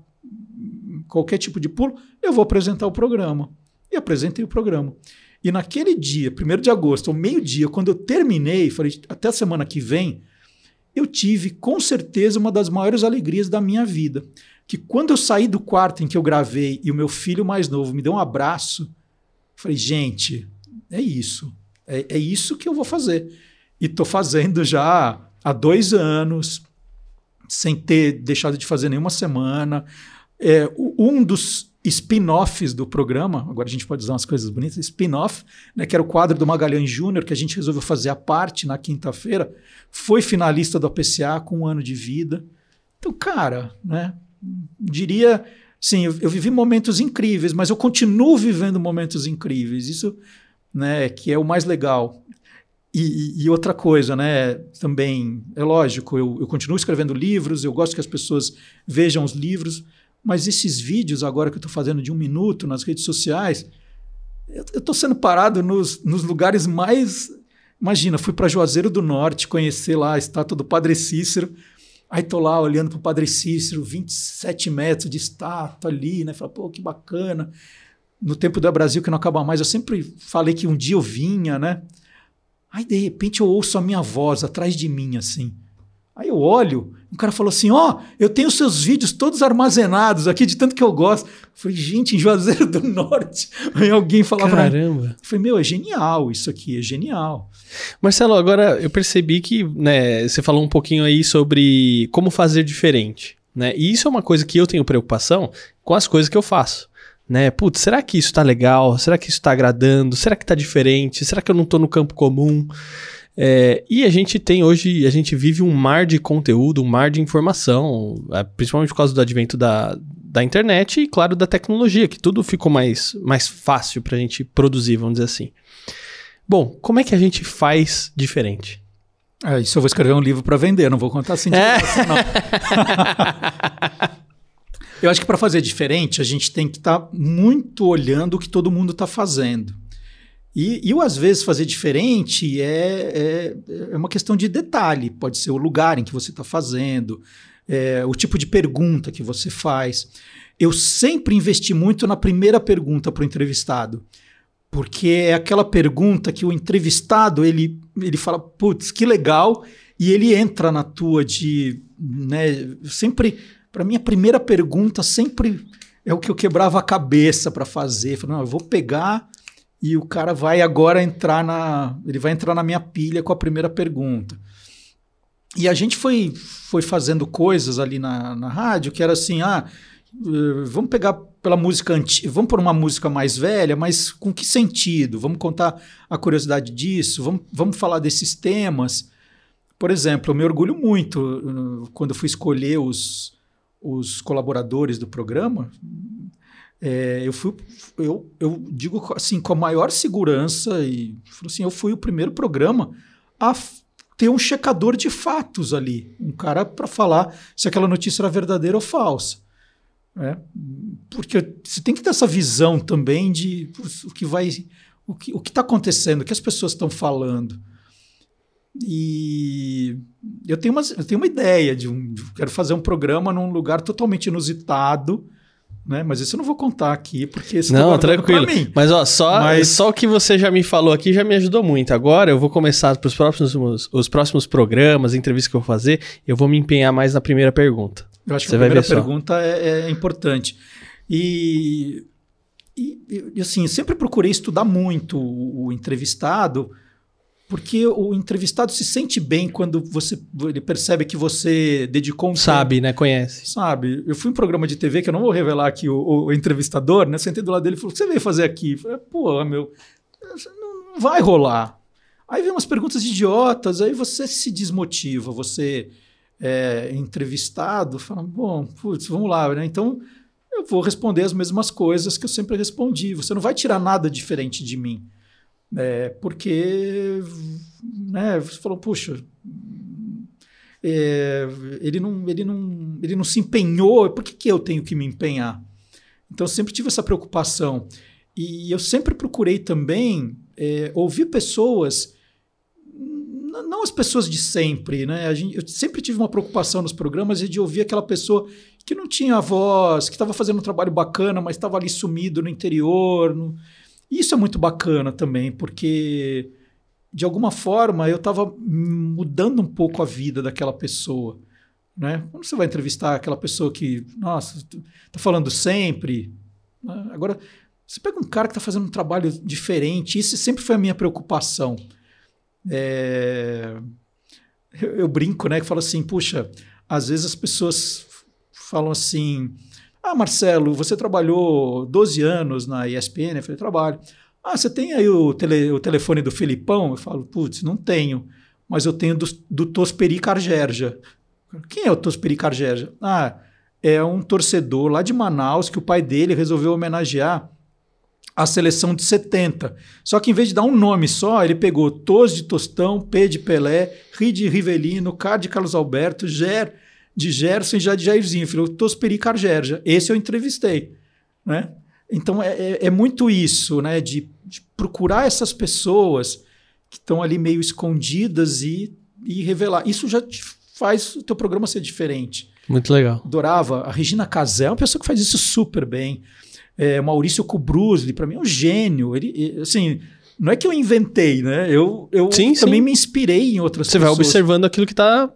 qualquer tipo de pulo, eu vou apresentar o programa e apresentei o programa. E naquele dia, 1 de agosto, ao meio-dia, quando eu terminei, falei, até a semana que vem, eu tive com certeza uma das maiores alegrias da minha vida. Que quando eu saí do quarto em que eu gravei e o meu filho mais novo me deu um abraço, falei, gente, é isso. É, é isso que eu vou fazer. E estou fazendo já há dois anos, sem ter deixado de fazer nenhuma semana. É, um dos spin-offs do programa, agora a gente pode usar umas coisas bonitas, spin-off, né, que era o quadro do Magalhães Júnior, que a gente resolveu fazer a parte na quinta-feira, foi finalista do APCA com um ano de vida. Então, cara, né, diria, sim, eu, eu vivi momentos incríveis, mas eu continuo vivendo momentos incríveis, isso né, que é o mais legal. E, e, outra coisa, né? Também é lógico, eu, eu, continuo escrevendo livros, eu gosto que as pessoas vejam os livros, Mas esses vídeos agora que eu estou fazendo de um minuto nas redes sociais, eu estou sendo parado nos, nos lugares mais. Imagina, fui para Juazeiro do Norte conhecer lá a estátua do Padre Cícero. Aí tô lá olhando para o Padre Cícero, 27 metros de estátua ali, né? Falei, pô, que bacana. No tempo do Brasil que não acaba mais, eu sempre falei que um dia eu vinha, né? Aí de repente eu ouço a minha voz atrás de mim, assim. Aí eu olho, o cara falou assim: Ó, oh, eu tenho seus vídeos todos armazenados aqui, de tanto que eu gosto. Eu falei, gente, em Juazeiro do Norte. Aí alguém falava. Caramba. Eu falei, meu, é genial isso aqui, é genial. Marcelo, agora eu percebi que né, você falou um pouquinho aí sobre como fazer diferente. Né? E isso é uma coisa que eu tenho preocupação com as coisas que eu faço. Né? Putz, será que isso tá legal? Será que isso tá agradando? Será que tá diferente? Será que eu não tô no campo comum? É, e a gente tem hoje, a gente vive um mar de conteúdo, um mar de informação, é, principalmente por causa do advento da, da internet e, claro, da tecnologia, que tudo ficou mais, mais fácil para a gente produzir, vamos dizer assim. Bom, como é que a gente faz diferente? É, isso eu vou escrever um livro para vender, não vou contar assim. É. Não. eu acho que para fazer diferente, a gente tem que estar tá muito olhando o que todo mundo está fazendo. E, e às vezes fazer diferente é, é, é, uma questão de detalhe. Pode ser o lugar em que você está fazendo, é, o tipo de pergunta que você faz. Eu sempre investi muito na primeira pergunta para o entrevistado, porque é aquela pergunta que o entrevistado ele, ele fala, putz, que legal, e ele entra na tua de, né, sempre, para mim a primeira pergunta sempre é o que eu quebrava a cabeça para fazer. Falei, não, eu vou pegar e o cara vai agora entrar na. Ele vai entrar na minha pilha com a primeira pergunta. E a gente foi, foi fazendo coisas ali na, na rádio que era assim: ah, eh, vamos pegar pela música antiga, vamos por uma música mais velha, mas com que sentido? Vamos contar a curiosidade disso, vamos, vamos falar desses temas. Por exemplo, eu me orgulho muito eh, quando fui escolher os, os colaboradores do programa. É, eu fui, eu, eu digo assim, com a maior segurança, e assim, eu fui o primeiro programa a ter um checador de fatos ali, um cara para falar se aquela notícia era verdadeira ou falsa. Né? Porque você tem que ter essa visão também de o que vai, o que o está acontecendo, o que as pessoas estão falando. E eu tenho, uma, eu tenho uma ideia de um. Quero fazer um programa num lugar totalmente inusitado né? Mas isso eu não vou contar aqui, porque isso Não, tranquilo. Mas ó, só, Mas... só o que você já me falou aqui já me ajudou muito. Agora eu vou começar para os próximos, os próximos programas, entrevistas que eu vou fazer, eu vou me empenhar mais na primeira pergunta. Eu acho você que a primeira pergunta é, é, importante. E, e, e, assim, sempre procurei estudar muito o, o entrevistado porque o entrevistado se sente bem quando você ele percebe que você dedicou um Sabe, tempo. né? Conhece. Sabe. Eu fui em um programa de TV que eu não vou revelar aqui o, o, entrevistador, né? Sentei do lado dele e falou: o que você veio fazer aqui? Eu falei, pô, meu, não vai rolar. Aí vem umas perguntas idiotas, aí você se desmotiva, você é entrevistado, fala, bom, putz, vamos lá, né? Então eu vou responder as mesmas coisas que eu sempre respondi. Você não vai tirar nada diferente de mim. É, porque né, você falou, puxa, é, ele, não, ele, não, ele não se empenhou, por que, que eu tenho que me empenhar? Então, eu sempre tive essa preocupação. E eu sempre procurei também é, ouvir pessoas, não as pessoas de sempre, né? Gente, eu sempre tive uma preocupação nos programas de ouvir aquela pessoa que não tinha voz, que estava fazendo um trabalho bacana, mas estava ali sumido no interior. No, isso é muito bacana também, porque de alguma forma eu estava mudando um pouco a vida daquela pessoa. Né? Quando você vai entrevistar aquela pessoa que, nossa, está falando sempre. Né? Agora, você pega um cara que está fazendo um trabalho diferente, isso sempre foi a minha preocupação. É... Eu, eu, brinco, né? Que falo assim, puxa, às vezes as pessoas falam assim, ah, Marcelo, você trabalhou 12 anos na ESPN? Eu falei, trabalho. Ah, você tem aí o, tele, o telefone do Filipão? Eu falo, putz, não tenho. Mas eu tenho do, do Tosperi Cargerja. Quem é o Tosperi Cargerja? Ah, é um torcedor lá de Manaus que o pai dele resolveu homenagear a seleção de 70. Só que em vez de dar um nome só, ele pegou Tos de Tostão, P de Pelé, Ri de Rivelino, K de Carlos Alberto, Ger de Gerson e já de Jairzinho, filho, Tosperi Cargerja. Esse eu entrevistei, né? Então é, é, é muito isso, né? De, de, procurar essas pessoas que estão ali meio escondidas e, e revelar. Isso já faz o teu programa ser diferente. Muito legal. Adorava. A Regina Casé é uma pessoa que faz isso super bem. É, Maurício Kubrusli, para mim, é um gênio. Ele, assim, não é que eu inventei, né? Eu, eu sim, também sim. me inspirei em outras Você pessoas. vai observando aquilo que está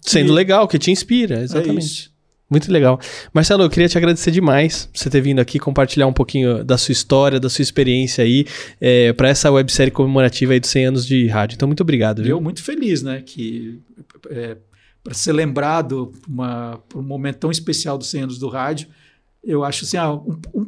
sendo Sim. legal, que te inspira, É exatamente. isso. Muito legal. Marcelo, eu queria te agradecer demais por você ter vindo aqui compartilhar um pouquinho da sua história, da sua experiência aí, é, para essa websérie comemorativa aí dos 100 anos de rádio. Então, muito obrigado. Viu? Eu muito feliz, né? Que é, para ser lembrado uma, por um momento tão especial dos 100 anos do rádio, eu acho assim, ah, um, um,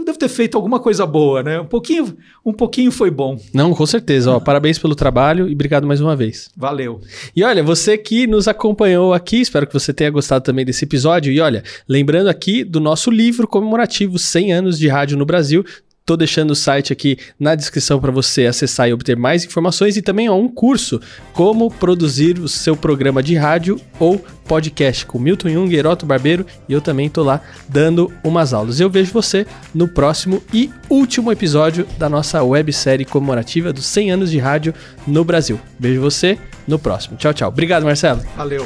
eu devo ter feito alguma coisa boa, né? Um pouquinho, um pouquinho foi bom. Não, com certeza. Ó, parabéns pelo trabalho e obrigado mais uma vez. Valeu. E olha, você que nos acompanhou aqui, espero que você tenha gostado também desse episódio. E olha, lembrando aqui do nosso livro comemorativo 100 anos de rádio no Brasil. Tô deixando o site aqui na descrição para você acessar e obter mais informações e também ó, um curso como produzir o seu programa de rádio ou podcast com Milton Jung, Heroto Barbeiro e eu também tô lá dando umas aulas. Eu vejo você no próximo e último episódio da nossa websérie comemorativa dos 100 anos de rádio no Brasil. Vejo você no próximo. Tchau, tchau. Obrigado, Marcelo. Valeu.